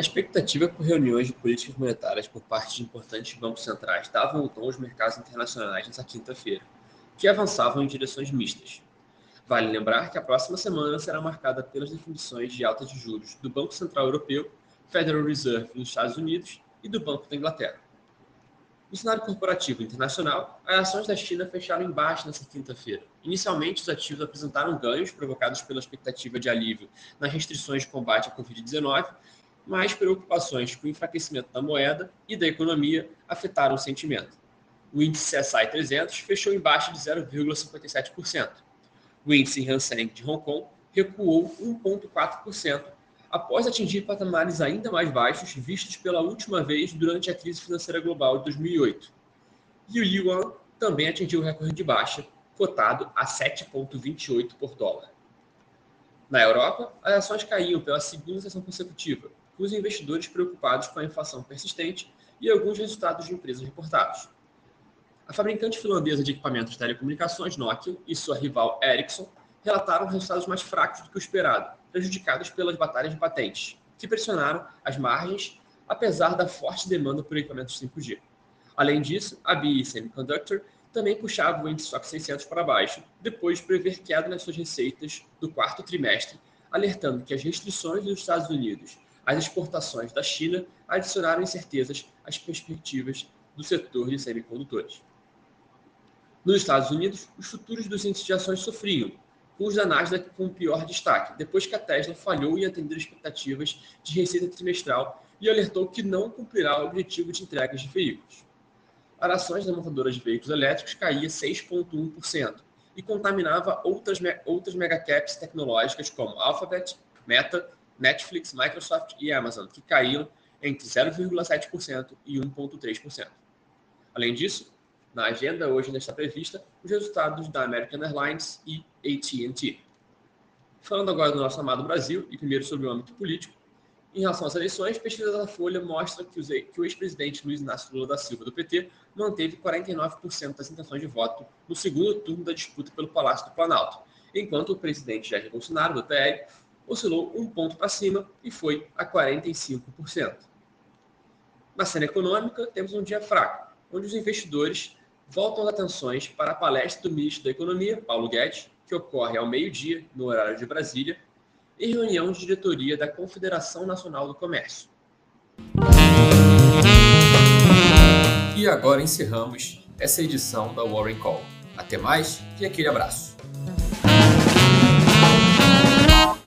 A expectativa por reuniões de políticas monetárias por parte de importantes bancos centrais davam o tom aos mercados internacionais nesta quinta-feira, que avançavam em direções mistas. Vale lembrar que a próxima semana será marcada pelas definições de alta de juros do Banco Central Europeu, Federal Reserve nos Estados Unidos e do Banco da Inglaterra. No cenário corporativo internacional, as ações da China fecharam em baixo nesta quinta-feira. Inicialmente, os ativos apresentaram ganhos provocados pela expectativa de alívio nas restrições de combate à Covid-19, mas preocupações com o enfraquecimento da moeda e da economia afetaram o sentimento. O índice CSI 300 fechou em baixa de 0,57%. O índice Hang Seng de Hong Kong recuou 1,4%, após atingir patamares ainda mais baixos vistos pela última vez durante a crise financeira global de 2008. E o Yuan também atingiu o recorde de baixa, cotado a 7,28 por dólar. Na Europa, as ações caíam pela segunda sessão consecutiva, com os investidores preocupados com a inflação persistente e alguns resultados de empresas reportados. A fabricante finlandesa de equipamentos de telecomunicações, Nokia, e sua rival Ericsson relataram resultados mais fracos do que o esperado, prejudicados pelas batalhas de patentes, que pressionaram as margens, apesar da forte demanda por equipamentos 5G. Além disso, a BE Semiconductor também puxava o índice SOX 600 para baixo, depois de prever queda nas suas receitas do quarto trimestre, alertando que as restrições dos Estados Unidos às exportações da China adicionaram incertezas às perspectivas do setor de semicondutores. Nos Estados Unidos, os futuros dos índices de ações sofriam, com os da Nasdaq com pior destaque, depois que a Tesla falhou em atender expectativas de receita trimestral e alertou que não cumprirá o objetivo de entregas de veículos. As ações da montadora de veículos elétricos caía 6,1% e contaminava outras, outras megacaps tecnológicas como Alphabet, Meta, Netflix, Microsoft e Amazon, que caíam entre 0,7% e 1,3%. Além disso, na agenda hoje ainda está prevista os resultados da American Airlines e AT&T. Falando agora do nosso amado Brasil, e primeiro sobre o âmbito político, em relação às eleições, pesquisa da Folha mostra que o ex-presidente Luiz Inácio Lula da Silva, do PT, manteve 49% das intenções de voto no segundo turno da disputa pelo Palácio do Planalto, enquanto o presidente Jair Bolsonaro, do PL, oscilou um ponto para cima e foi a 45%. Na cena econômica, temos um dia fraco, onde os investidores voltam as atenções para a palestra do ministro da Economia, Paulo Guedes, que ocorre ao meio-dia, no horário de Brasília, em reunião de diretoria da Confederação Nacional do Comércio. E agora encerramos essa edição da Warren Call. Até mais e aquele abraço.